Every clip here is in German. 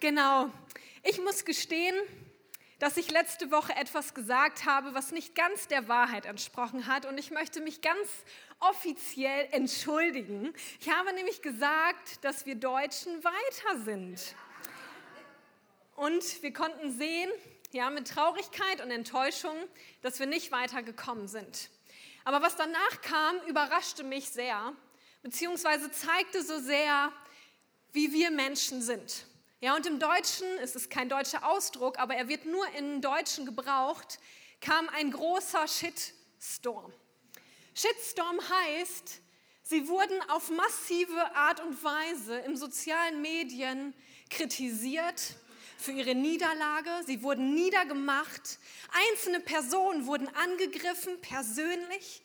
Genau. Ich muss gestehen, dass ich letzte Woche etwas gesagt habe, was nicht ganz der Wahrheit entsprochen hat. Und ich möchte mich ganz offiziell entschuldigen. Ich habe nämlich gesagt, dass wir Deutschen weiter sind. Und wir konnten sehen, ja, mit Traurigkeit und Enttäuschung, dass wir nicht weitergekommen sind. Aber was danach kam, überraschte mich sehr, beziehungsweise zeigte so sehr, wie wir Menschen sind. Ja, und im Deutschen, es ist kein deutscher Ausdruck, aber er wird nur im Deutschen gebraucht, kam ein großer Shitstorm. Shitstorm heißt, sie wurden auf massive Art und Weise in sozialen Medien kritisiert für ihre Niederlage, sie wurden niedergemacht, einzelne Personen wurden angegriffen persönlich.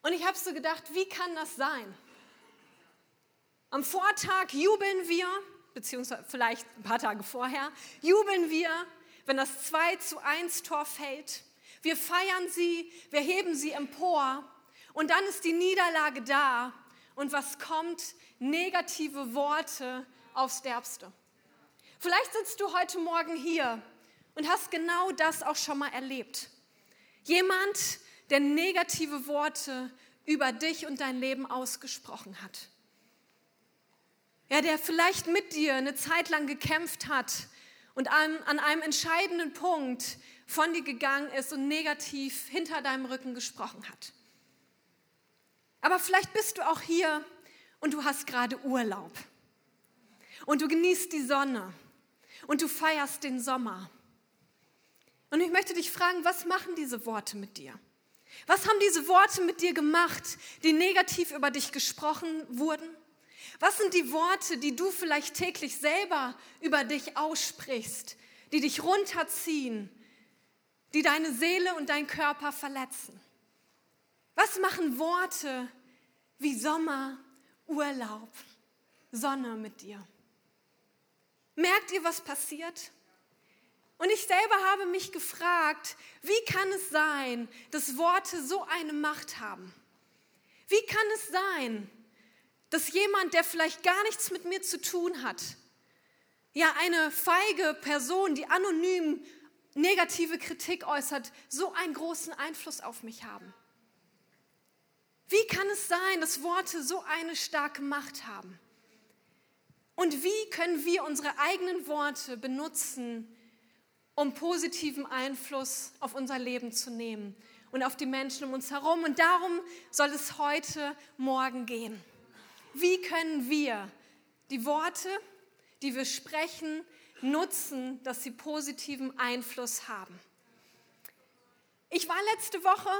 Und ich habe so gedacht, wie kann das sein? Am Vortag jubeln wir, beziehungsweise vielleicht ein paar Tage vorher, jubeln wir, wenn das 2 zu 1 Tor fällt. Wir feiern sie, wir heben sie empor und dann ist die Niederlage da und was kommt? Negative Worte aufs Derbste. Vielleicht sitzt du heute Morgen hier und hast genau das auch schon mal erlebt. Jemand, der negative Worte über dich und dein Leben ausgesprochen hat. Ja, der vielleicht mit dir eine Zeit lang gekämpft hat und an, an einem entscheidenden Punkt von dir gegangen ist und negativ hinter deinem Rücken gesprochen hat. Aber vielleicht bist du auch hier und du hast gerade Urlaub und du genießt die Sonne und du feierst den Sommer. Und ich möchte dich fragen, was machen diese Worte mit dir? Was haben diese Worte mit dir gemacht, die negativ über dich gesprochen wurden? Was sind die Worte, die du vielleicht täglich selber über dich aussprichst, die dich runterziehen, die deine Seele und dein Körper verletzen? Was machen Worte wie Sommer, Urlaub, Sonne mit dir? Merkt ihr, was passiert? Und ich selber habe mich gefragt, wie kann es sein, dass Worte so eine Macht haben? Wie kann es sein, dass jemand, der vielleicht gar nichts mit mir zu tun hat, ja eine feige Person, die anonym negative Kritik äußert, so einen großen Einfluss auf mich haben? Wie kann es sein, dass Worte so eine starke Macht haben? Und wie können wir unsere eigenen Worte benutzen, um positiven Einfluss auf unser Leben zu nehmen und auf die Menschen um uns herum? Und darum soll es heute Morgen gehen. Wie können wir die Worte, die wir sprechen, nutzen, dass sie positiven Einfluss haben? Ich war letzte Woche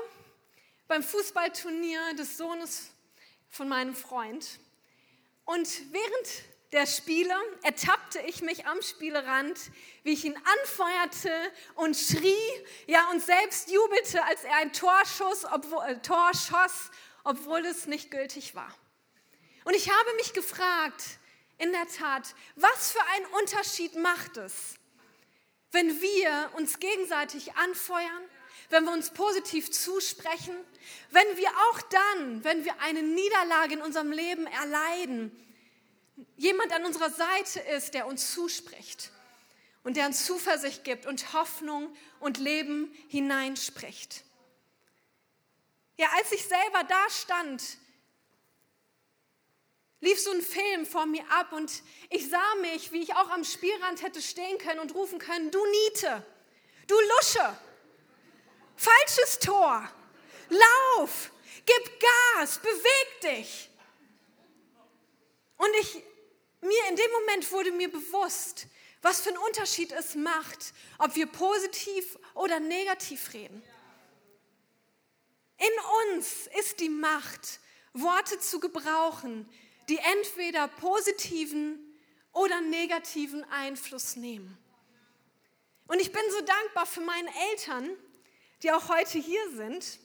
beim Fußballturnier des Sohnes von meinem Freund. Und während der Spiele ertappte ich mich am Spielerand, wie ich ihn anfeuerte und schrie, ja, und selbst jubelte, als er ein Torschuss, obwohl, äh, Tor schoss, obwohl es nicht gültig war. Und ich habe mich gefragt, in der Tat, was für einen Unterschied macht es, wenn wir uns gegenseitig anfeuern, wenn wir uns positiv zusprechen, wenn wir auch dann, wenn wir eine Niederlage in unserem Leben erleiden, jemand an unserer Seite ist, der uns zuspricht und der uns Zuversicht gibt und Hoffnung und Leben hineinspricht. Ja, als ich selber da stand, lief so ein Film vor mir ab und ich sah mich, wie ich auch am Spielrand hätte stehen können und rufen können, du Niete, du Lusche, falsches Tor, lauf, gib Gas, beweg dich. Und ich, mir in dem Moment wurde mir bewusst, was für einen Unterschied es macht, ob wir positiv oder negativ reden. In uns ist die Macht, Worte zu gebrauchen, die entweder positiven oder negativen Einfluss nehmen. Und ich bin so dankbar für meine Eltern, die auch heute hier sind.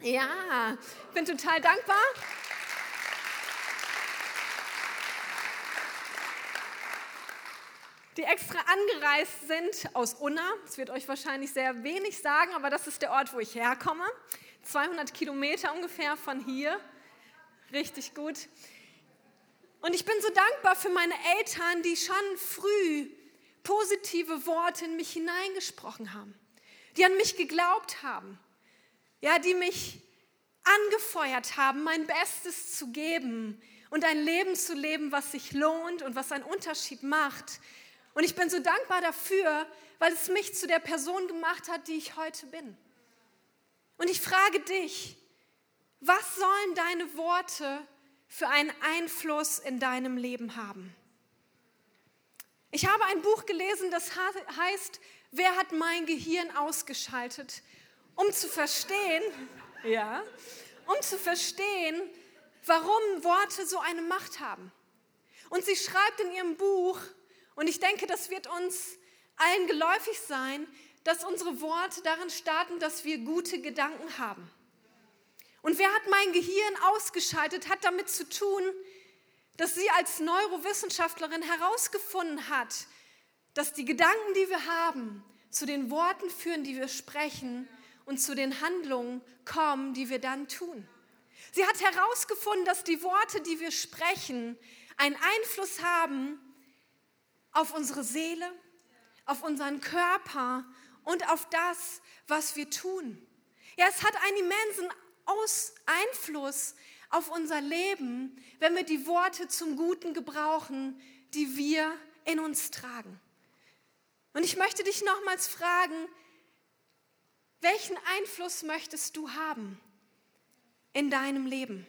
Ja, ich bin total dankbar. die extra angereist sind aus Unna. Das wird euch wahrscheinlich sehr wenig sagen, aber das ist der Ort, wo ich herkomme. 200 Kilometer ungefähr von hier. Richtig gut. Und ich bin so dankbar für meine Eltern, die schon früh positive Worte in mich hineingesprochen haben, die an mich geglaubt haben, ja, die mich angefeuert haben, mein Bestes zu geben und ein Leben zu leben, was sich lohnt und was einen Unterschied macht. Und ich bin so dankbar dafür, weil es mich zu der Person gemacht hat, die ich heute bin. Und ich frage dich, was sollen deine Worte für einen Einfluss in deinem Leben haben? Ich habe ein Buch gelesen, das heißt, wer hat mein Gehirn ausgeschaltet, um zu verstehen, ja, um zu verstehen, warum Worte so eine Macht haben. Und sie schreibt in ihrem Buch, und ich denke, das wird uns allen geläufig sein, dass unsere Worte darin starten, dass wir gute Gedanken haben. Und wer hat mein Gehirn ausgeschaltet, hat damit zu tun, dass sie als Neurowissenschaftlerin herausgefunden hat, dass die Gedanken, die wir haben, zu den Worten führen, die wir sprechen und zu den Handlungen kommen, die wir dann tun. Sie hat herausgefunden, dass die Worte, die wir sprechen, einen Einfluss haben auf unsere Seele, auf unseren Körper und auf das, was wir tun. Ja, es hat einen immensen Aus Einfluss auf unser Leben, wenn wir die Worte zum Guten gebrauchen, die wir in uns tragen. Und ich möchte dich nochmals fragen, welchen Einfluss möchtest du haben in deinem Leben?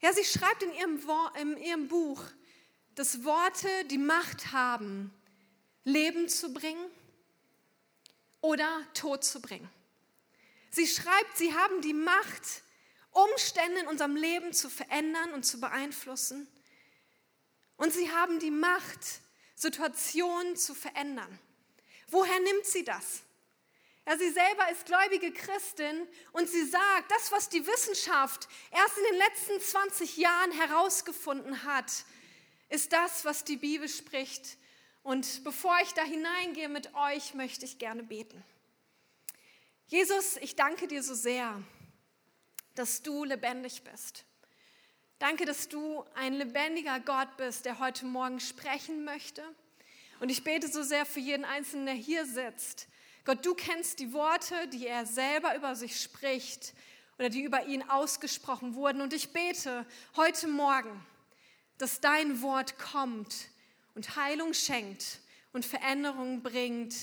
Ja, sie schreibt in ihrem, in ihrem Buch, dass Worte die Macht haben, Leben zu bringen oder Tod zu bringen. Sie schreibt, sie haben die Macht, Umstände in unserem Leben zu verändern und zu beeinflussen. Und sie haben die Macht, Situationen zu verändern. Woher nimmt sie das? Ja, sie selber ist gläubige Christin und sie sagt, das, was die Wissenschaft erst in den letzten 20 Jahren herausgefunden hat, ist das, was die Bibel spricht. Und bevor ich da hineingehe mit euch, möchte ich gerne beten. Jesus, ich danke dir so sehr, dass du lebendig bist. Danke, dass du ein lebendiger Gott bist, der heute Morgen sprechen möchte. Und ich bete so sehr für jeden Einzelnen, der hier sitzt. Gott, du kennst die Worte, die er selber über sich spricht oder die über ihn ausgesprochen wurden. Und ich bete heute Morgen, dass dein Wort kommt und Heilung schenkt und Veränderung bringt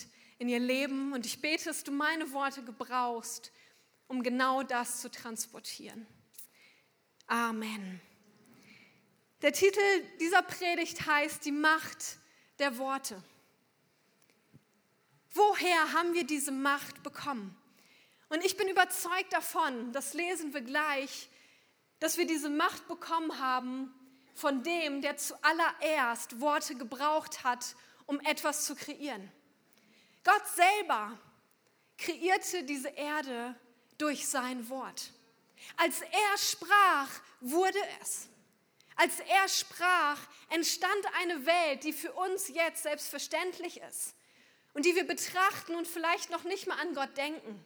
in ihr Leben. Und ich bete, dass du meine Worte gebrauchst, um genau das zu transportieren. Amen. Der Titel dieser Predigt heißt Die Macht der Worte. Woher haben wir diese Macht bekommen? Und ich bin überzeugt davon, das lesen wir gleich, dass wir diese Macht bekommen haben von dem, der zuallererst Worte gebraucht hat, um etwas zu kreieren. Gott selber kreierte diese Erde durch sein Wort. Als er sprach, wurde es. Als er sprach, entstand eine Welt, die für uns jetzt selbstverständlich ist und die wir betrachten und vielleicht noch nicht mal an Gott denken.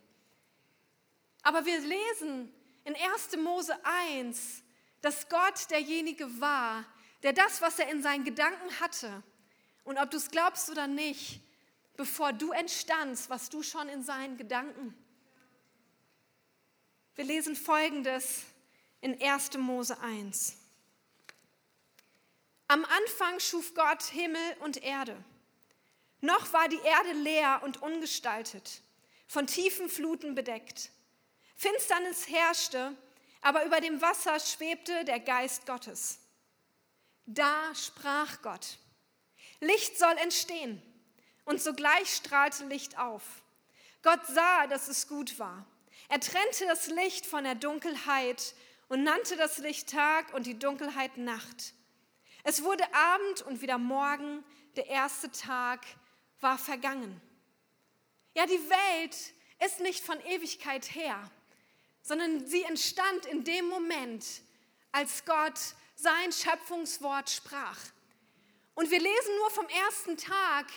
Aber wir lesen in 1. Mose 1, dass Gott derjenige war, der das, was er in seinen Gedanken hatte, und ob du es glaubst oder nicht, bevor du entstandst, was du schon in seinen Gedanken. Wir lesen folgendes in 1. Mose 1. Am Anfang schuf Gott Himmel und Erde. Noch war die Erde leer und ungestaltet, von tiefen Fluten bedeckt. Finsternis herrschte, aber über dem Wasser schwebte der Geist Gottes. Da sprach Gott, Licht soll entstehen und sogleich strahlte Licht auf. Gott sah, dass es gut war. Er trennte das Licht von der Dunkelheit und nannte das Licht Tag und die Dunkelheit Nacht. Es wurde Abend und wieder Morgen, der erste Tag war vergangen. Ja, die Welt ist nicht von Ewigkeit her, sondern sie entstand in dem Moment, als Gott sein Schöpfungswort sprach. Und wir lesen nur vom ersten Tag,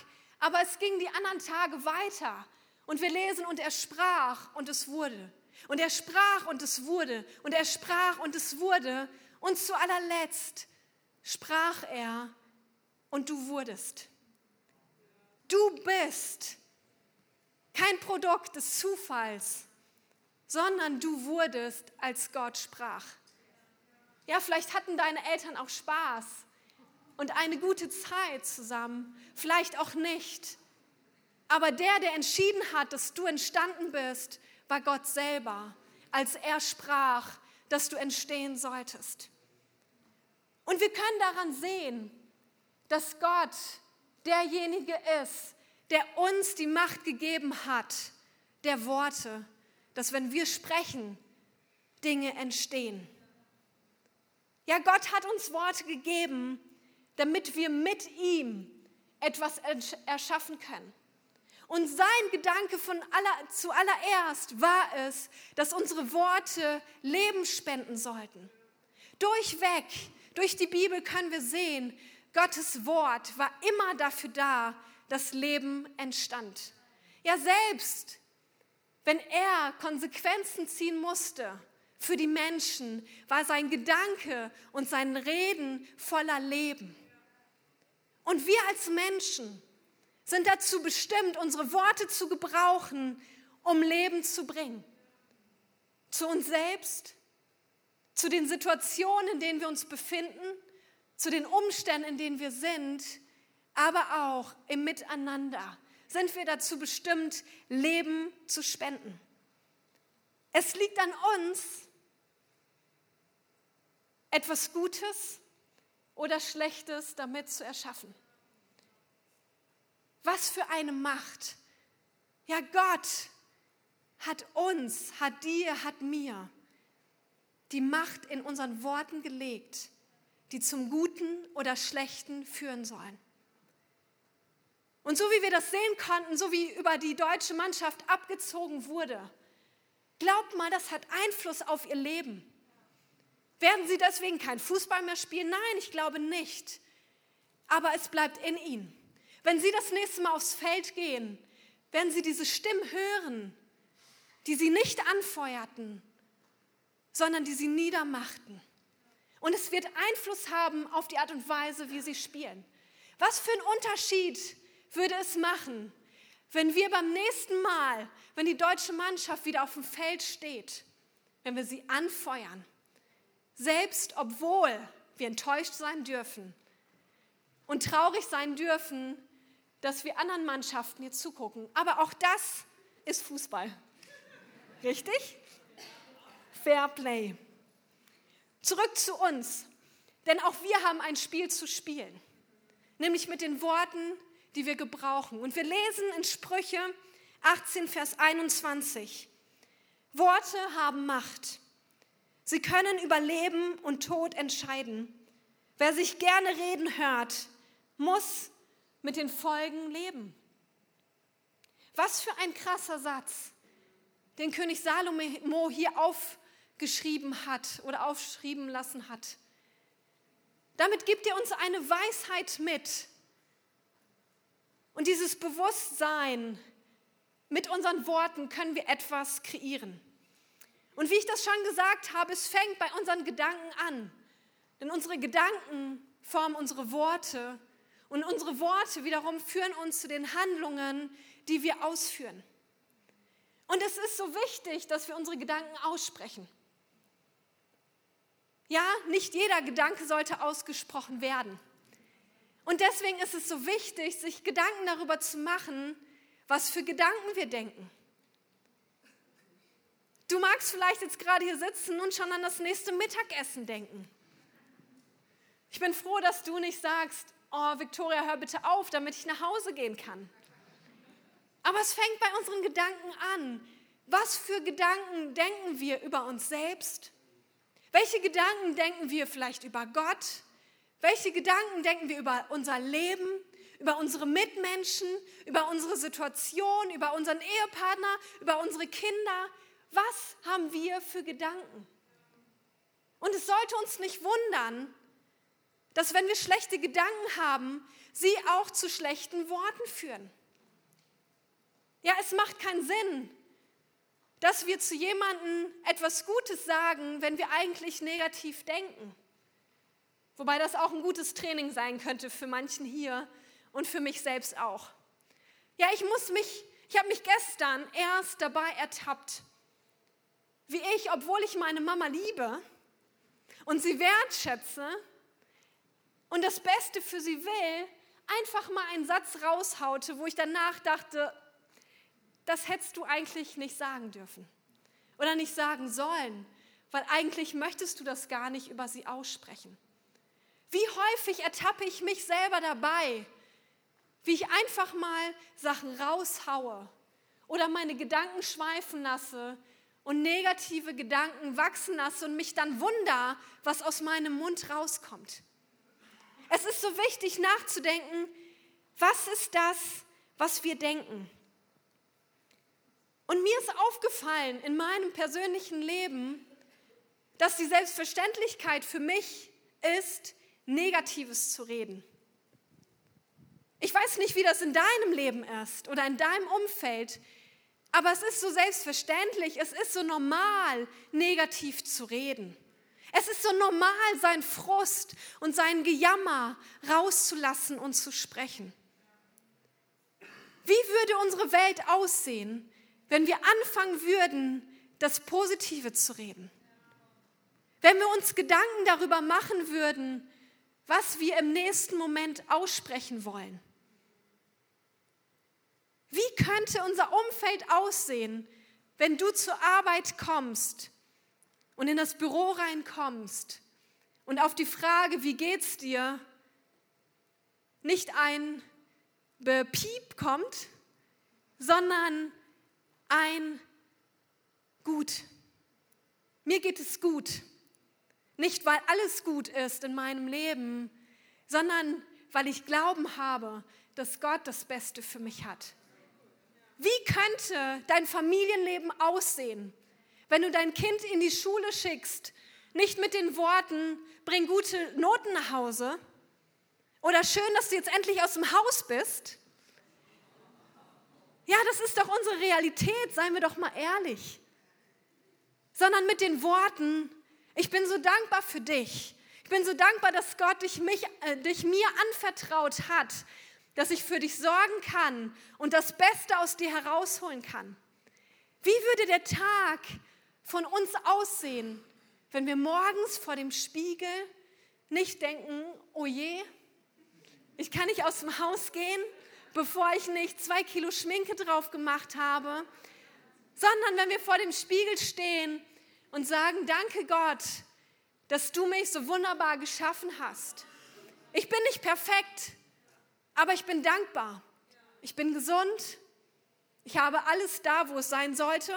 aber es ging die anderen Tage weiter. Und wir lesen, und er sprach und es wurde. Und er sprach und es wurde. Und er sprach und es wurde. Und zu allerletzt sprach er und du wurdest. Du bist kein Produkt des Zufalls, sondern du wurdest, als Gott sprach. Ja, vielleicht hatten deine Eltern auch Spaß und eine gute Zeit zusammen, vielleicht auch nicht. Aber der, der entschieden hat, dass du entstanden bist, war Gott selber, als er sprach, dass du entstehen solltest. Und wir können daran sehen, dass Gott derjenige ist, der uns die Macht gegeben hat, der Worte, dass wenn wir sprechen, Dinge entstehen. Ja, Gott hat uns Worte gegeben, damit wir mit ihm etwas erschaffen können. Und sein Gedanke von aller, zuallererst war es, dass unsere Worte Leben spenden sollten. Durchweg, durch die Bibel können wir sehen, Gottes Wort war immer dafür da, dass Leben entstand. Ja, selbst wenn er Konsequenzen ziehen musste für die Menschen, war sein Gedanke und sein Reden voller Leben. Und wir als Menschen, sind dazu bestimmt, unsere Worte zu gebrauchen, um Leben zu bringen. Zu uns selbst, zu den Situationen, in denen wir uns befinden, zu den Umständen, in denen wir sind, aber auch im Miteinander sind wir dazu bestimmt, Leben zu spenden. Es liegt an uns, etwas Gutes oder Schlechtes damit zu erschaffen. Was für eine Macht. Ja, Gott hat uns, hat dir, hat mir die Macht in unseren Worten gelegt, die zum Guten oder Schlechten führen sollen. Und so wie wir das sehen konnten, so wie über die deutsche Mannschaft abgezogen wurde, glaubt mal, das hat Einfluss auf ihr Leben. Werden sie deswegen kein Fußball mehr spielen? Nein, ich glaube nicht. Aber es bleibt in ihnen. Wenn Sie das nächste Mal aufs Feld gehen, werden Sie diese Stimmen hören, die Sie nicht anfeuerten, sondern die Sie niedermachten. Und es wird Einfluss haben auf die Art und Weise, wie Sie spielen. Was für einen Unterschied würde es machen, wenn wir beim nächsten Mal, wenn die deutsche Mannschaft wieder auf dem Feld steht, wenn wir sie anfeuern, selbst obwohl wir enttäuscht sein dürfen und traurig sein dürfen, dass wir anderen Mannschaften hier zugucken. Aber auch das ist Fußball. Richtig? Fair Play. Zurück zu uns. Denn auch wir haben ein Spiel zu spielen. Nämlich mit den Worten, die wir gebrauchen. Und wir lesen in Sprüche 18, Vers 21. Worte haben Macht. Sie können über Leben und Tod entscheiden. Wer sich gerne reden hört, muss mit den Folgen leben. Was für ein krasser Satz, den König Salomo hier aufgeschrieben hat oder aufschrieben lassen hat. Damit gibt er uns eine Weisheit mit. Und dieses Bewusstsein, mit unseren Worten können wir etwas kreieren. Und wie ich das schon gesagt habe, es fängt bei unseren Gedanken an. Denn unsere Gedanken formen unsere Worte und unsere Worte wiederum führen uns zu den Handlungen, die wir ausführen. Und es ist so wichtig, dass wir unsere Gedanken aussprechen. Ja, nicht jeder Gedanke sollte ausgesprochen werden. Und deswegen ist es so wichtig, sich Gedanken darüber zu machen, was für Gedanken wir denken. Du magst vielleicht jetzt gerade hier sitzen und schon an das nächste Mittagessen denken. Ich bin froh, dass du nicht sagst, oh Victoria, hör bitte auf, damit ich nach Hause gehen kann. Aber es fängt bei unseren Gedanken an. Was für Gedanken denken wir über uns selbst? Welche Gedanken denken wir vielleicht über Gott? Welche Gedanken denken wir über unser Leben, über unsere Mitmenschen, über unsere Situation, über unseren Ehepartner, über unsere Kinder? Was haben wir für Gedanken? Und es sollte uns nicht wundern, dass wenn wir schlechte Gedanken haben, sie auch zu schlechten Worten führen. Ja, es macht keinen Sinn, dass wir zu jemandem etwas Gutes sagen, wenn wir eigentlich negativ denken. Wobei das auch ein gutes Training sein könnte für manchen hier und für mich selbst auch. Ja, ich muss mich, ich habe mich gestern erst dabei ertappt, wie ich, obwohl ich meine Mama liebe und sie wertschätze und das Beste für sie will, einfach mal einen Satz raushaute, wo ich danach dachte, das hättest du eigentlich nicht sagen dürfen oder nicht sagen sollen, weil eigentlich möchtest du das gar nicht über sie aussprechen. Wie häufig ertappe ich mich selber dabei, wie ich einfach mal Sachen raushaue oder meine Gedanken schweifen lasse und negative Gedanken wachsen lasse und mich dann wunder, was aus meinem Mund rauskommt. Es ist so wichtig nachzudenken, was ist das, was wir denken? Und mir ist aufgefallen in meinem persönlichen Leben, dass die Selbstverständlichkeit für mich ist, Negatives zu reden. Ich weiß nicht, wie das in deinem Leben ist oder in deinem Umfeld, aber es ist so selbstverständlich, es ist so normal, negativ zu reden. Es ist so normal, seinen Frust und sein Gejammer rauszulassen und zu sprechen. Wie würde unsere Welt aussehen, wenn wir anfangen würden, das Positive zu reden? Wenn wir uns Gedanken darüber machen würden, was wir im nächsten Moment aussprechen wollen. Wie könnte unser Umfeld aussehen, wenn du zur Arbeit kommst und in das Büro reinkommst und auf die Frage, wie geht's dir, nicht ein Bepiep kommt, sondern ein Gut. Mir geht es gut. Nicht, weil alles gut ist in meinem Leben, sondern weil ich Glauben habe, dass Gott das Beste für mich hat. Wie könnte dein Familienleben aussehen, wenn du dein Kind in die Schule schickst, nicht mit den Worten, bring gute Noten nach Hause oder schön, dass du jetzt endlich aus dem Haus bist? Ja, das ist doch unsere Realität, seien wir doch mal ehrlich. Sondern mit den Worten, ich bin so dankbar für dich. Ich bin so dankbar, dass Gott dich, mich, äh, dich mir anvertraut hat, dass ich für dich sorgen kann und das Beste aus dir herausholen kann. Wie würde der Tag von uns aussehen, wenn wir morgens vor dem Spiegel nicht denken, oh je, ich kann nicht aus dem Haus gehen, bevor ich nicht zwei Kilo Schminke drauf gemacht habe, sondern wenn wir vor dem Spiegel stehen und sagen, danke Gott, dass du mich so wunderbar geschaffen hast. Ich bin nicht perfekt, aber ich bin dankbar. Ich bin gesund. Ich habe alles da, wo es sein sollte.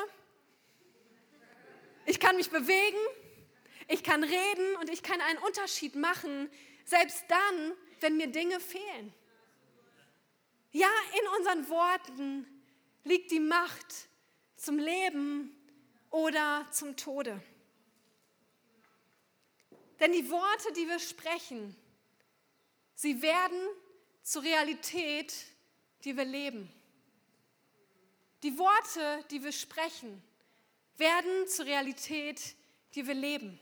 Ich kann mich bewegen. Ich kann reden und ich kann einen Unterschied machen, selbst dann, wenn mir Dinge fehlen. Ja, in unseren Worten liegt die Macht zum Leben oder zum Tode. Denn die Worte, die wir sprechen, sie werden zur Realität, die wir leben. Die Worte, die wir sprechen, werden zur Realität, die wir leben.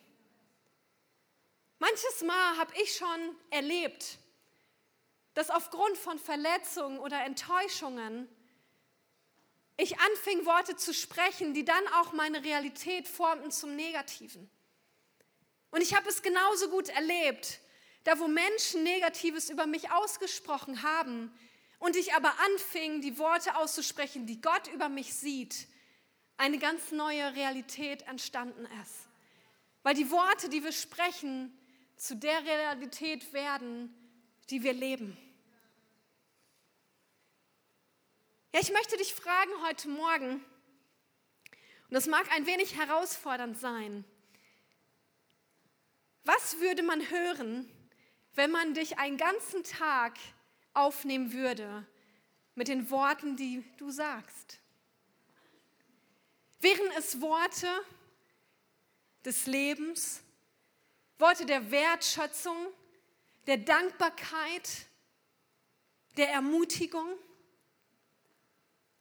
Manches Mal habe ich schon erlebt, dass aufgrund von Verletzungen oder Enttäuschungen ich anfing, Worte zu sprechen, die dann auch meine Realität formten zum Negativen. Und ich habe es genauso gut erlebt, da wo Menschen Negatives über mich ausgesprochen haben und ich aber anfing, die Worte auszusprechen, die Gott über mich sieht, eine ganz neue Realität entstanden ist. Weil die Worte, die wir sprechen, zu der Realität werden, die wir leben. Ja, ich möchte dich fragen heute Morgen, und das mag ein wenig herausfordernd sein, was würde man hören, wenn man dich einen ganzen Tag aufnehmen würde mit den Worten, die du sagst? Wären es Worte des Lebens, Worte der Wertschätzung, der Dankbarkeit, der Ermutigung?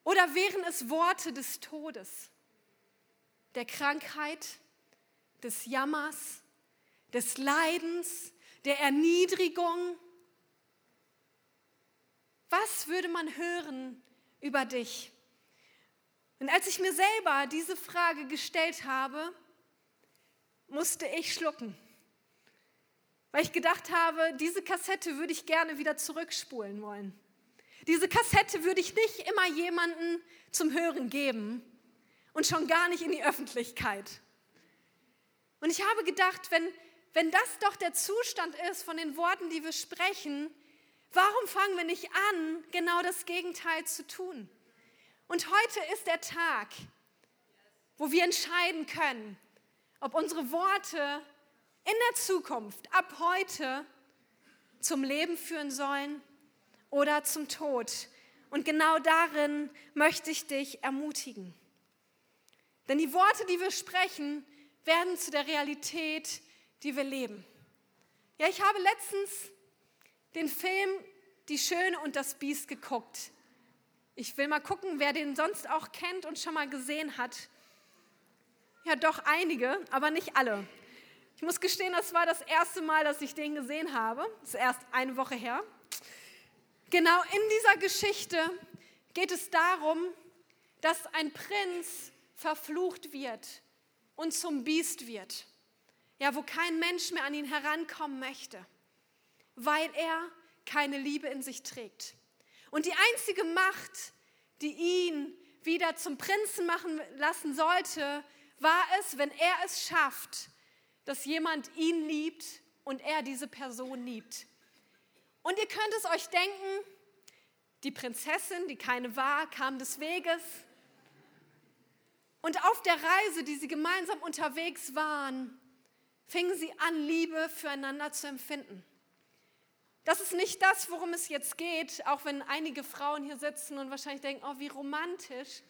Oder wären es Worte des Todes? der Krankheit, des Jammers, des Leidens, der Erniedrigung? Was würde man hören über dich? Und als ich mir selber diese Frage gestellt habe, musste ich schlucken, weil ich gedacht habe, diese Kassette würde ich gerne wieder zurückspulen wollen. Diese Kassette würde ich nicht immer jemanden zum Hören geben und schon gar nicht in die Öffentlichkeit. Und ich habe gedacht, wenn, wenn das doch der Zustand ist von den Worten, die wir sprechen, warum fangen wir nicht an, genau das Gegenteil zu tun? Und heute ist der Tag, wo wir entscheiden können, ob unsere Worte in der Zukunft, ab heute, zum Leben führen sollen oder zum Tod. Und genau darin möchte ich dich ermutigen. Denn die Worte, die wir sprechen, werden zu der Realität, die wir leben. Ja, ich habe letztens den Film Die Schöne und das Biest geguckt. Ich will mal gucken, wer den sonst auch kennt und schon mal gesehen hat. Ja, doch einige, aber nicht alle. Ich muss gestehen, das war das erste Mal, dass ich den gesehen habe. Das ist erst eine Woche her. Genau in dieser Geschichte geht es darum, dass ein Prinz verflucht wird und zum Biest wird. Ja, wo kein Mensch mehr an ihn herankommen möchte, weil er keine Liebe in sich trägt. Und die einzige Macht, die ihn wieder zum Prinzen machen lassen sollte, war es, wenn er es schafft, dass jemand ihn liebt und er diese Person liebt. Und ihr könnt es euch denken, die Prinzessin, die keine war, kam des Weges und auf der Reise, die sie gemeinsam unterwegs waren, fingen sie an, Liebe füreinander zu empfinden. Das ist nicht das, worum es jetzt geht, auch wenn einige Frauen hier sitzen und wahrscheinlich denken, oh, wie romantisch.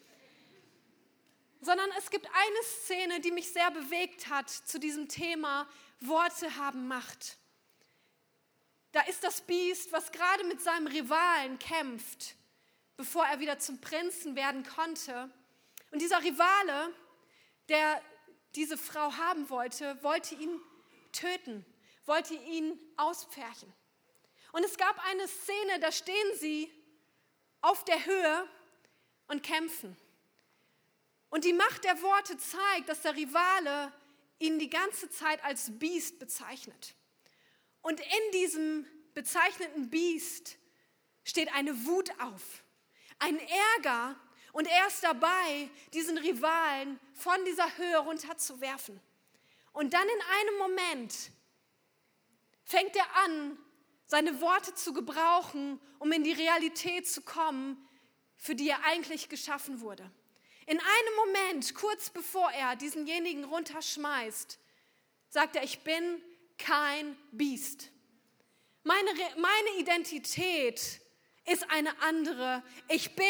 Sondern es gibt eine Szene, die mich sehr bewegt hat zu diesem Thema, Worte haben Macht. Da ist das Biest, was gerade mit seinem Rivalen kämpft, bevor er wieder zum Prinzen werden konnte. Und dieser Rivale, der diese Frau haben wollte, wollte ihn töten, wollte ihn auspferchen. Und es gab eine Szene, da stehen sie auf der Höhe und kämpfen. Und die Macht der Worte zeigt, dass der Rivale ihn die ganze Zeit als Biest bezeichnet. Und in diesem bezeichneten Biest steht eine Wut auf, ein Ärger und er ist dabei, diesen Rivalen von dieser Höhe runterzuwerfen. Und dann in einem Moment fängt er an, seine Worte zu gebrauchen, um in die Realität zu kommen, für die er eigentlich geschaffen wurde. In einem Moment, kurz bevor er diesenjenigen runterschmeißt, sagt er, ich bin kein Biest. Meine, meine Identität ist eine andere. Ich bin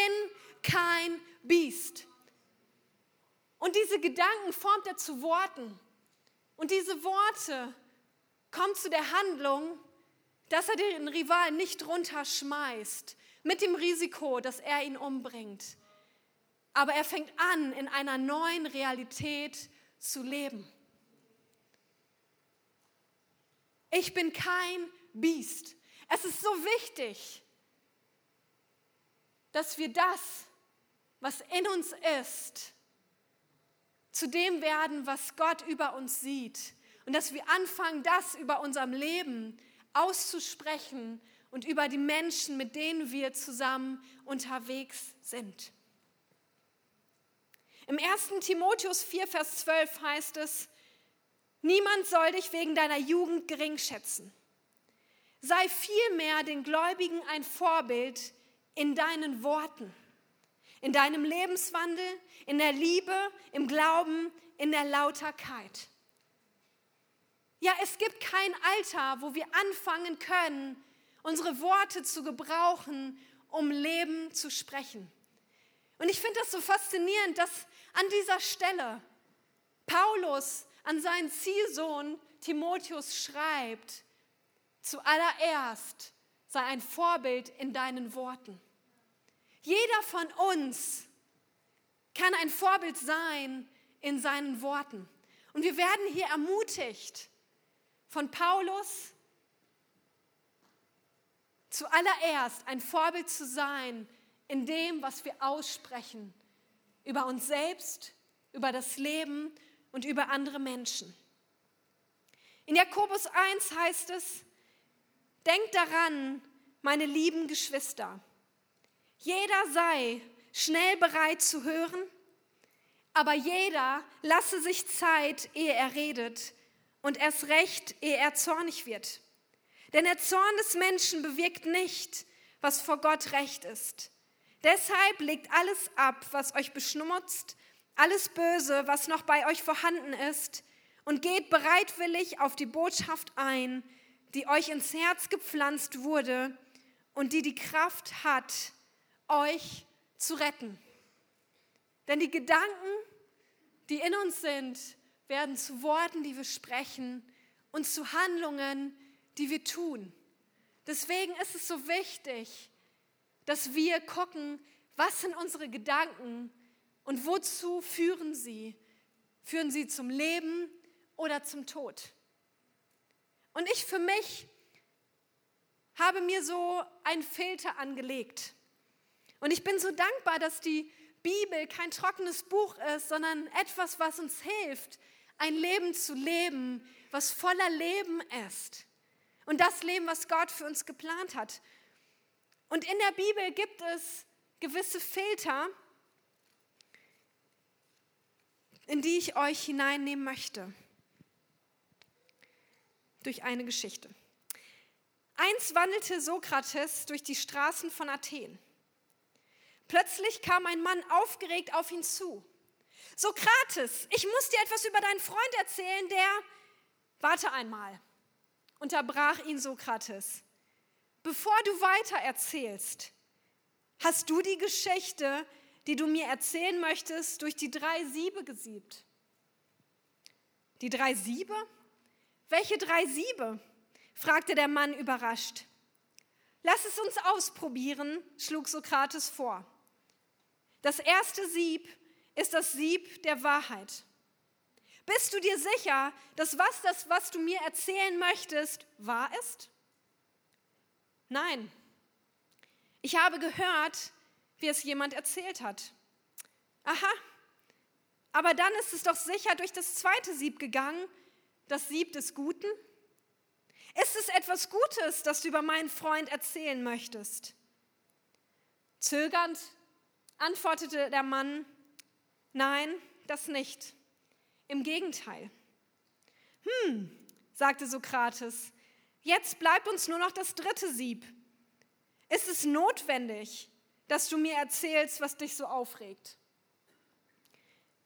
kein Biest. Und diese Gedanken formt er zu Worten. Und diese Worte kommen zu der Handlung, dass er den Rivalen nicht runterschmeißt, mit dem Risiko, dass er ihn umbringt. Aber er fängt an, in einer neuen Realität zu leben. Ich bin kein Biest. Es ist so wichtig, dass wir das, was in uns ist, zu dem werden, was Gott über uns sieht. Und dass wir anfangen, das über unserem Leben auszusprechen und über die Menschen, mit denen wir zusammen unterwegs sind. Im 1. Timotheus 4, Vers 12 heißt es, niemand soll dich wegen deiner Jugend gering schätzen. Sei vielmehr den Gläubigen ein Vorbild in deinen Worten, in deinem Lebenswandel, in der Liebe, im Glauben, in der Lauterkeit. Ja, es gibt kein Alter, wo wir anfangen können, unsere Worte zu gebrauchen, um Leben zu sprechen. Und ich finde das so faszinierend, dass an dieser Stelle Paulus an seinen Zielsohn Timotheus schreibt, zuallererst sei ein Vorbild in deinen Worten. Jeder von uns kann ein Vorbild sein in seinen Worten. Und wir werden hier ermutigt von Paulus, zuallererst ein Vorbild zu sein in dem, was wir aussprechen, über uns selbst, über das Leben und über andere Menschen. In Jakobus 1 heißt es, denkt daran, meine lieben Geschwister, jeder sei schnell bereit zu hören, aber jeder lasse sich Zeit, ehe er redet, und erst recht, ehe er zornig wird. Denn der Zorn des Menschen bewirkt nicht, was vor Gott recht ist. Deshalb legt alles ab, was euch beschmutzt, alles Böse, was noch bei euch vorhanden ist, und geht bereitwillig auf die Botschaft ein, die euch ins Herz gepflanzt wurde und die die Kraft hat, euch zu retten. Denn die Gedanken, die in uns sind, werden zu Worten, die wir sprechen und zu Handlungen, die wir tun. Deswegen ist es so wichtig, dass wir gucken, was sind unsere Gedanken und wozu führen sie? Führen sie zum Leben oder zum Tod? Und ich für mich habe mir so einen Filter angelegt. Und ich bin so dankbar, dass die Bibel kein trockenes Buch ist, sondern etwas, was uns hilft, ein Leben zu leben, was voller Leben ist. Und das Leben, was Gott für uns geplant hat. Und in der Bibel gibt es gewisse Filter, in die ich euch hineinnehmen möchte. Durch eine Geschichte. Eins wandelte Sokrates durch die Straßen von Athen. Plötzlich kam ein Mann aufgeregt auf ihn zu. Sokrates, ich muss dir etwas über deinen Freund erzählen, der... Warte einmal, unterbrach ihn Sokrates. Bevor du weiter erzählst, hast du die Geschichte, die du mir erzählen möchtest, durch die drei Siebe gesiebt. Die drei Siebe? Welche drei Siebe? fragte der Mann überrascht. Lass es uns ausprobieren, schlug Sokrates vor. Das erste Sieb ist das Sieb der Wahrheit. Bist du dir sicher, dass was das, was du mir erzählen möchtest, wahr ist? Nein. Ich habe gehört, wie es jemand erzählt hat. Aha, aber dann ist es doch sicher durch das zweite Sieb gegangen, das Sieb des Guten. Ist es etwas Gutes, das du über meinen Freund erzählen möchtest? Zögernd antwortete der Mann, nein, das nicht. Im Gegenteil. Hm, sagte Sokrates, jetzt bleibt uns nur noch das dritte Sieb. Ist es notwendig, dass du mir erzählst, was dich so aufregt?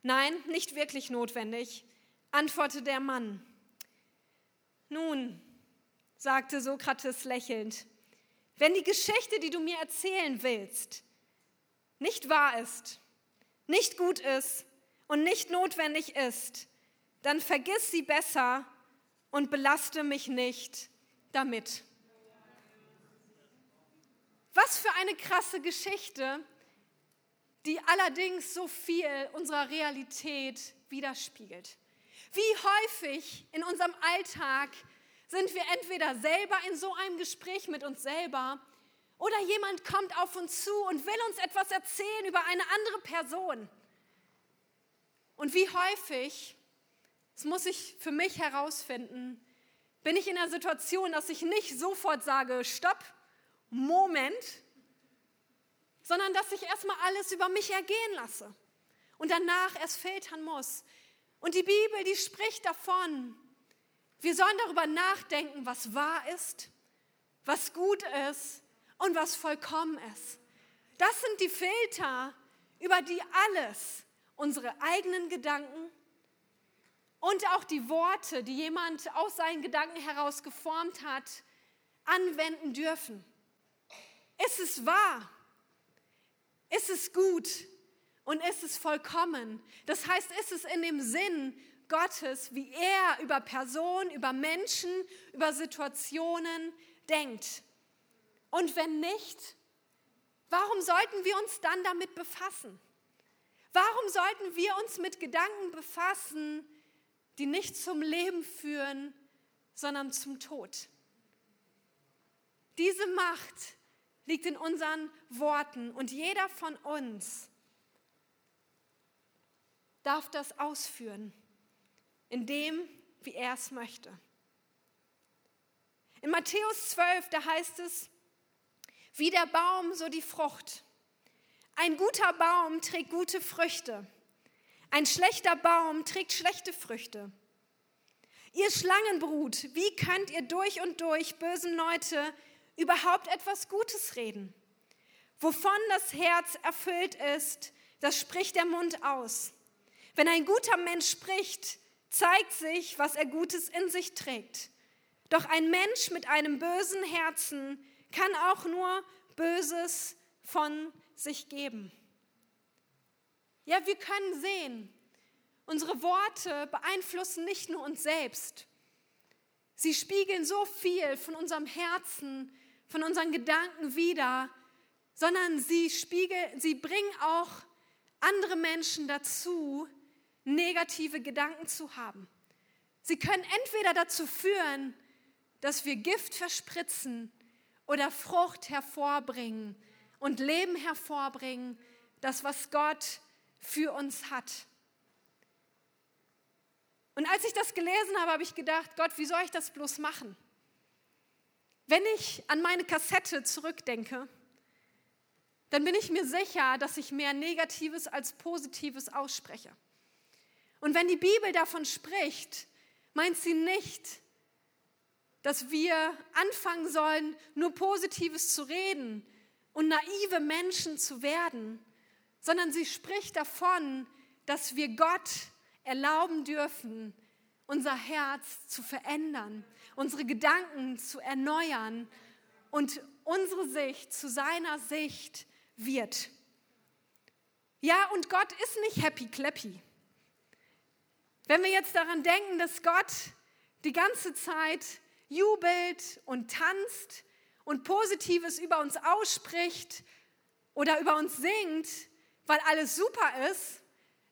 Nein, nicht wirklich notwendig, antwortete der Mann. Nun, sagte Sokrates lächelnd, wenn die Geschichte, die du mir erzählen willst, nicht wahr ist, nicht gut ist und nicht notwendig ist, dann vergiss sie besser und belaste mich nicht damit. Was für eine krasse Geschichte, die allerdings so viel unserer Realität widerspiegelt. Wie häufig in unserem Alltag sind wir entweder selber in so einem Gespräch mit uns selber oder jemand kommt auf uns zu und will uns etwas erzählen über eine andere Person. Und wie häufig, das muss ich für mich herausfinden, bin ich in der Situation, dass ich nicht sofort sage, stopp, Moment, sondern dass ich erstmal alles über mich ergehen lasse und danach erst filtern muss. Und die Bibel, die spricht davon, wir sollen darüber nachdenken, was wahr ist, was gut ist und was vollkommen ist. Das sind die Filter, über die alles, unsere eigenen Gedanken und auch die Worte, die jemand aus seinen Gedanken heraus geformt hat, anwenden dürfen. Ist es wahr? Ist es gut? Und ist es vollkommen? Das heißt, ist es in dem Sinn Gottes, wie er über Personen, über Menschen, über Situationen denkt? Und wenn nicht, warum sollten wir uns dann damit befassen? Warum sollten wir uns mit Gedanken befassen, die nicht zum Leben führen, sondern zum Tod? Diese Macht liegt in unseren Worten und jeder von uns darf das ausführen, in dem, wie er es möchte. In Matthäus 12, da heißt es, wie der Baum, so die Frucht. Ein guter Baum trägt gute Früchte. Ein schlechter Baum trägt schlechte Früchte. Ihr Schlangenbrut, wie könnt ihr durch und durch bösen Leute überhaupt etwas Gutes reden? Wovon das Herz erfüllt ist, das spricht der Mund aus. Wenn ein guter Mensch spricht, zeigt sich, was er Gutes in sich trägt. Doch ein Mensch mit einem bösen Herzen kann auch nur Böses von sich geben. Ja, wir können sehen, unsere Worte beeinflussen nicht nur uns selbst. Sie spiegeln so viel von unserem Herzen, von unseren Gedanken wider, sondern sie, spiegeln, sie bringen auch andere Menschen dazu, negative Gedanken zu haben. Sie können entweder dazu führen, dass wir Gift verspritzen oder Frucht hervorbringen und Leben hervorbringen, das, was Gott für uns hat. Und als ich das gelesen habe, habe ich gedacht, Gott, wie soll ich das bloß machen? Wenn ich an meine Kassette zurückdenke, dann bin ich mir sicher, dass ich mehr Negatives als Positives ausspreche. Und wenn die Bibel davon spricht, meint sie nicht, dass wir anfangen sollen, nur Positives zu reden und naive Menschen zu werden, sondern sie spricht davon, dass wir Gott erlauben dürfen, unser Herz zu verändern, unsere Gedanken zu erneuern und unsere Sicht zu seiner Sicht wird. Ja, und Gott ist nicht happy clappy. Wenn wir jetzt daran denken, dass Gott die ganze Zeit jubelt und tanzt und Positives über uns ausspricht oder über uns singt, weil alles super ist,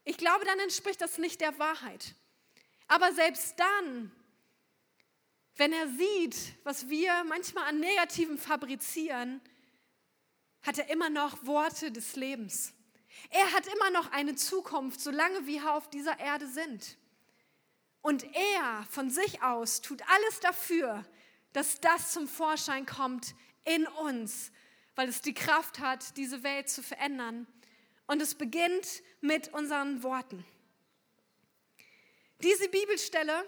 ich glaube, dann entspricht das nicht der Wahrheit. Aber selbst dann, wenn er sieht, was wir manchmal an Negativem fabrizieren, hat er immer noch Worte des Lebens. Er hat immer noch eine Zukunft, solange wir auf dieser Erde sind. Und er von sich aus tut alles dafür, dass das zum Vorschein kommt in uns, weil es die Kraft hat, diese Welt zu verändern. Und es beginnt mit unseren Worten. Diese Bibelstelle,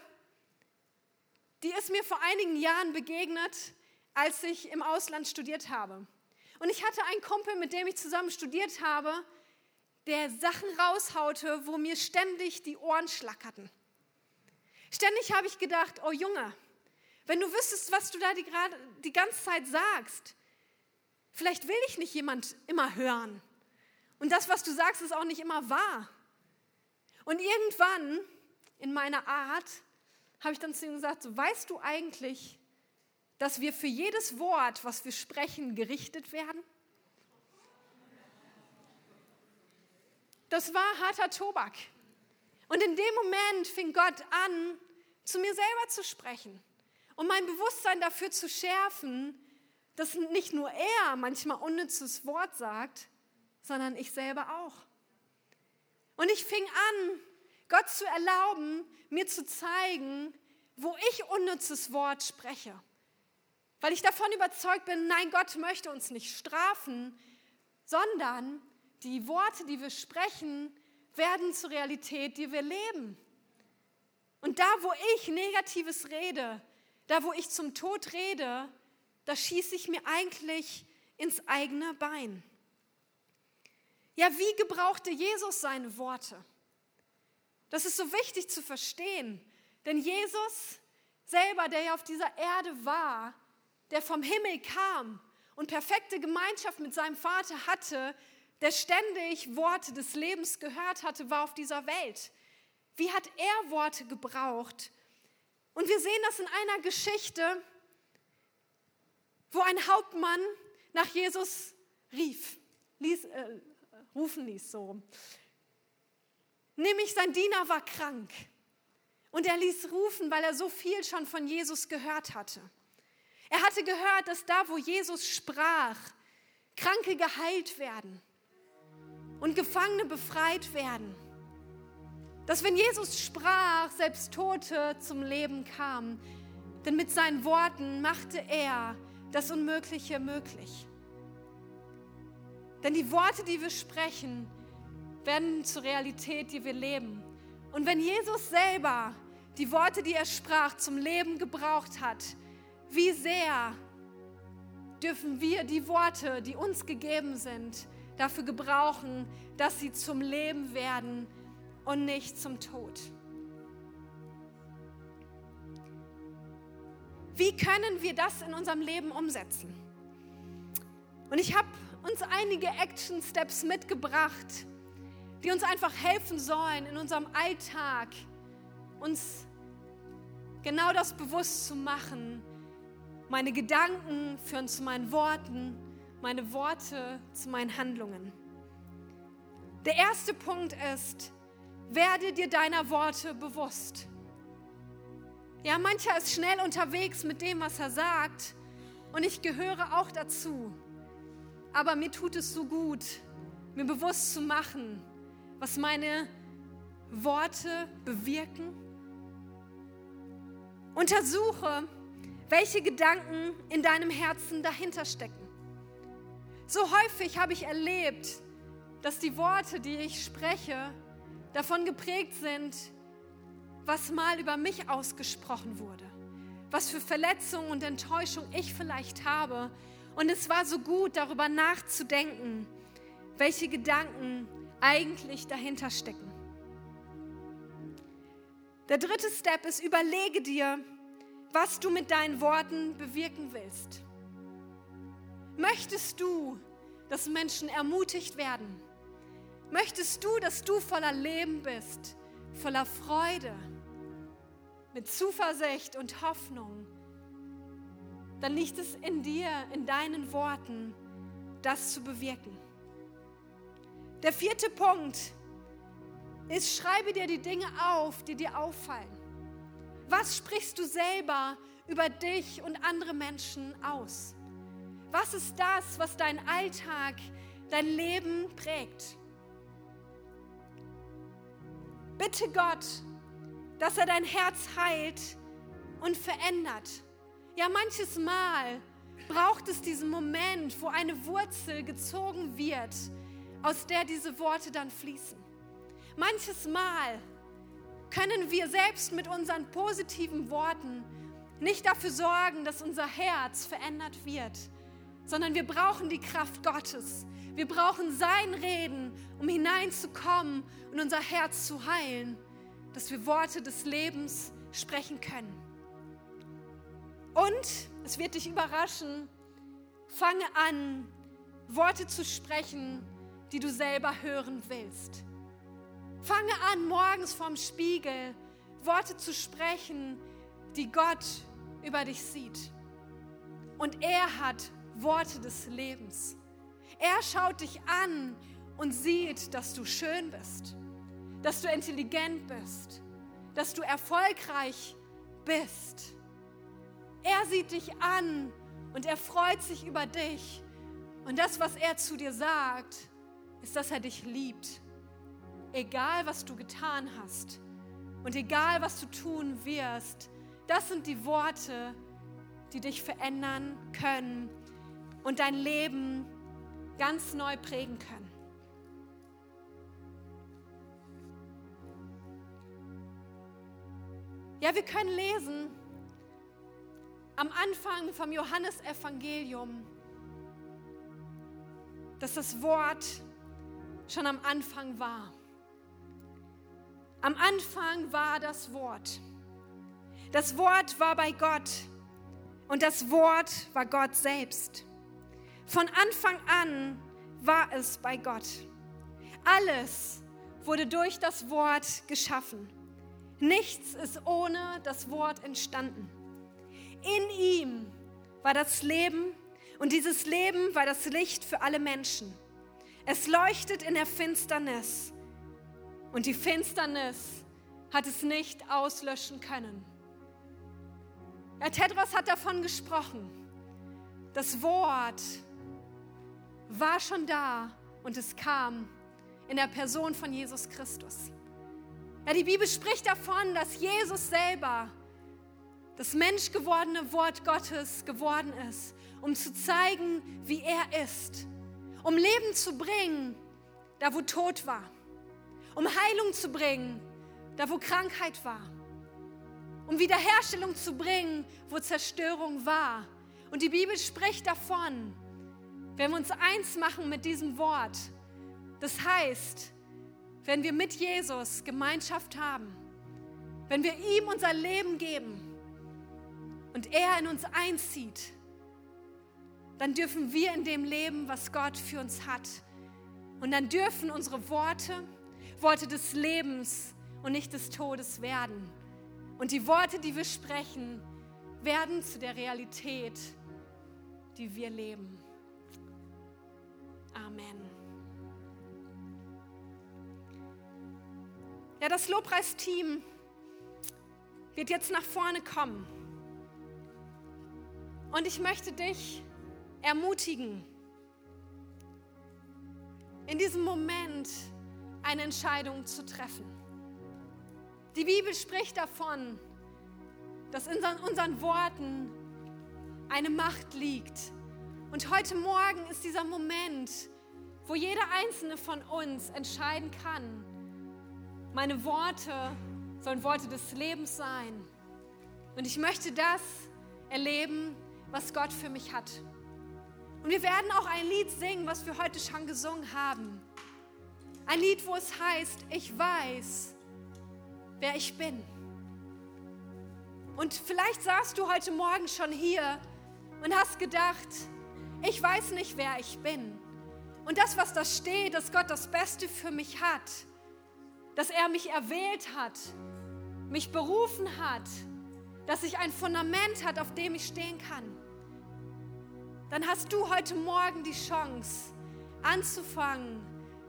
die ist mir vor einigen Jahren begegnet, als ich im Ausland studiert habe. Und ich hatte einen Kumpel, mit dem ich zusammen studiert habe, der Sachen raushaute, wo mir ständig die Ohren schlackerten. Ständig habe ich gedacht, oh Junge, wenn du wüsstest, was du da die, grad, die ganze Zeit sagst, vielleicht will dich nicht jemand immer hören. Und das, was du sagst, ist auch nicht immer wahr. Und irgendwann in meiner Art habe ich dann zu ihm gesagt, so, weißt du eigentlich, dass wir für jedes Wort, was wir sprechen, gerichtet werden? Das war harter Tobak. Und in dem Moment fing Gott an, zu mir selber zu sprechen und mein Bewusstsein dafür zu schärfen, dass nicht nur er manchmal unnützes Wort sagt, sondern ich selber auch. Und ich fing an, Gott zu erlauben, mir zu zeigen, wo ich unnützes Wort spreche. Weil ich davon überzeugt bin, nein, Gott möchte uns nicht strafen, sondern die Worte, die wir sprechen, werden zur Realität, die wir leben. Und da, wo ich Negatives rede, da, wo ich zum Tod rede, da schieße ich mir eigentlich ins eigene Bein. Ja, wie gebrauchte Jesus seine Worte? Das ist so wichtig zu verstehen, denn Jesus selber, der ja auf dieser Erde war, der vom Himmel kam und perfekte Gemeinschaft mit seinem Vater hatte, der ständig Worte des Lebens gehört hatte, war auf dieser Welt. Wie hat er Worte gebraucht? Und wir sehen das in einer Geschichte, wo ein Hauptmann nach Jesus rief, ließ, äh, rufen ließ, so Nämlich sein Diener war krank. Und er ließ rufen, weil er so viel schon von Jesus gehört hatte. Er hatte gehört, dass da, wo Jesus sprach, Kranke geheilt werden und Gefangene befreit werden. Dass wenn Jesus sprach, selbst Tote zum Leben kamen. Denn mit seinen Worten machte er das Unmögliche möglich. Denn die Worte, die wir sprechen, werden zur Realität, die wir leben. Und wenn Jesus selber die Worte, die er sprach, zum Leben gebraucht hat, wie sehr dürfen wir die Worte, die uns gegeben sind, dafür gebrauchen, dass sie zum Leben werden und nicht zum Tod. Wie können wir das in unserem Leben umsetzen? Und ich habe uns einige Action Steps mitgebracht, die uns einfach helfen sollen, in unserem Alltag uns genau das bewusst zu machen. Meine Gedanken führen zu meinen Worten, meine Worte zu meinen Handlungen. Der erste Punkt ist, werde dir deiner Worte bewusst. Ja, mancher ist schnell unterwegs mit dem, was er sagt und ich gehöre auch dazu. Aber mir tut es so gut, mir bewusst zu machen, was meine Worte bewirken. Untersuche, welche Gedanken in deinem Herzen dahinter stecken. So häufig habe ich erlebt, dass die Worte, die ich spreche, davon geprägt sind, was mal über mich ausgesprochen wurde, was für Verletzungen und Enttäuschung ich vielleicht habe. Und es war so gut, darüber nachzudenken, welche Gedanken eigentlich dahinter stecken. Der dritte Step ist, überlege dir, was du mit deinen Worten bewirken willst. Möchtest du, dass Menschen ermutigt werden? Möchtest du, dass du voller Leben bist, voller Freude, mit Zuversicht und Hoffnung? Dann liegt es in dir, in deinen Worten, das zu bewirken. Der vierte Punkt ist, schreibe dir die Dinge auf, die dir auffallen. Was sprichst du selber über dich und andere Menschen aus? Was ist das, was dein Alltag, dein Leben prägt? Bitte Gott, dass er dein Herz heilt und verändert. Ja, manches Mal braucht es diesen Moment, wo eine Wurzel gezogen wird, aus der diese Worte dann fließen. Manches Mal können wir selbst mit unseren positiven Worten nicht dafür sorgen, dass unser Herz verändert wird, sondern wir brauchen die Kraft Gottes. Wir brauchen sein Reden, um hineinzukommen und unser Herz zu heilen, dass wir Worte des Lebens sprechen können. Und es wird dich überraschen, fange an, Worte zu sprechen, die du selber hören willst. Fange an, morgens vorm Spiegel Worte zu sprechen, die Gott über dich sieht. Und er hat Worte des Lebens. Er schaut dich an und sieht, dass du schön bist, dass du intelligent bist, dass du erfolgreich bist. Er sieht dich an und er freut sich über dich. Und das, was er zu dir sagt, ist, dass er dich liebt egal was du getan hast und egal was du tun wirst, das sind die Worte, die dich verändern können und dein Leben ganz neu prägen können. Ja, wir können lesen am Anfang vom Johannesevangelium, dass das Wort schon am Anfang war. Am Anfang war das Wort. Das Wort war bei Gott und das Wort war Gott selbst. Von Anfang an war es bei Gott. Alles wurde durch das Wort geschaffen. Nichts ist ohne das Wort entstanden. In ihm war das Leben und dieses Leben war das Licht für alle Menschen. Es leuchtet in der Finsternis Und die Finsternis hat es nicht auslöschen können. Herr Tedros hat davon gesprochen. Das Wort war schon da und es kam in der Person von Jesus Christus. Ja, die Bibel spricht davon, dass Jesus selber das menschgewordene Wort Gottes geworden ist, um zu zeigen, wie er ist, um Leben zu bringen, da wo Tod war, um Heilung zu bringen, da wo Krankheit war, um Wiederherstellung zu bringen, wo Zerstörung war. Und die Bibel spricht davon, wenn wir uns eins machen mit diesem Wort, das heißt, wenn wir mit Jesus Gemeinschaft haben, wenn wir ihm unser Leben geben und er in uns einzieht, dann dürfen wir in dem leben, was Gott für uns hat. Und dann dürfen unsere Worte Worte des Lebens und nicht des Todes werden. Und die Worte, die wir sprechen, werden zu der Realität, die wir leben. Amen. Ja, das Lobpreisteam wird jetzt nach vorne kommen. Und ich möchte dich ermutigen, in diesem Moment eine Entscheidung zu treffen. Die Bibel spricht davon, dass in unseren Worten eine Macht liegt. Und heute Morgen ist dieser Moment, wo jeder einzelne von uns entscheiden kann, meine Worte sollen Worte des Lebens sein. Und ich möchte das erleben, was Gott für mich hat. Und wir werden auch ein Lied singen, was wir heute schon gesungen haben. Ein Lied, wo es heißt, ich weiß, wer ich bin. Und vielleicht saßt du heute Morgen schon hier und hast gedacht, ich weiß nicht, wer ich bin. Und das, was da steht, dass Gott das Beste für mich hat, dass er mich erwählt hat, mich berufen hat, dass ich ein Fundament hat, auf dem ich stehen kann, dann hast du heute Morgen die Chance anzufangen,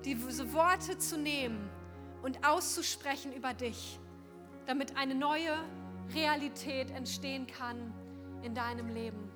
diese Worte zu nehmen und auszusprechen über dich, damit eine neue Realität entstehen kann in deinem Leben.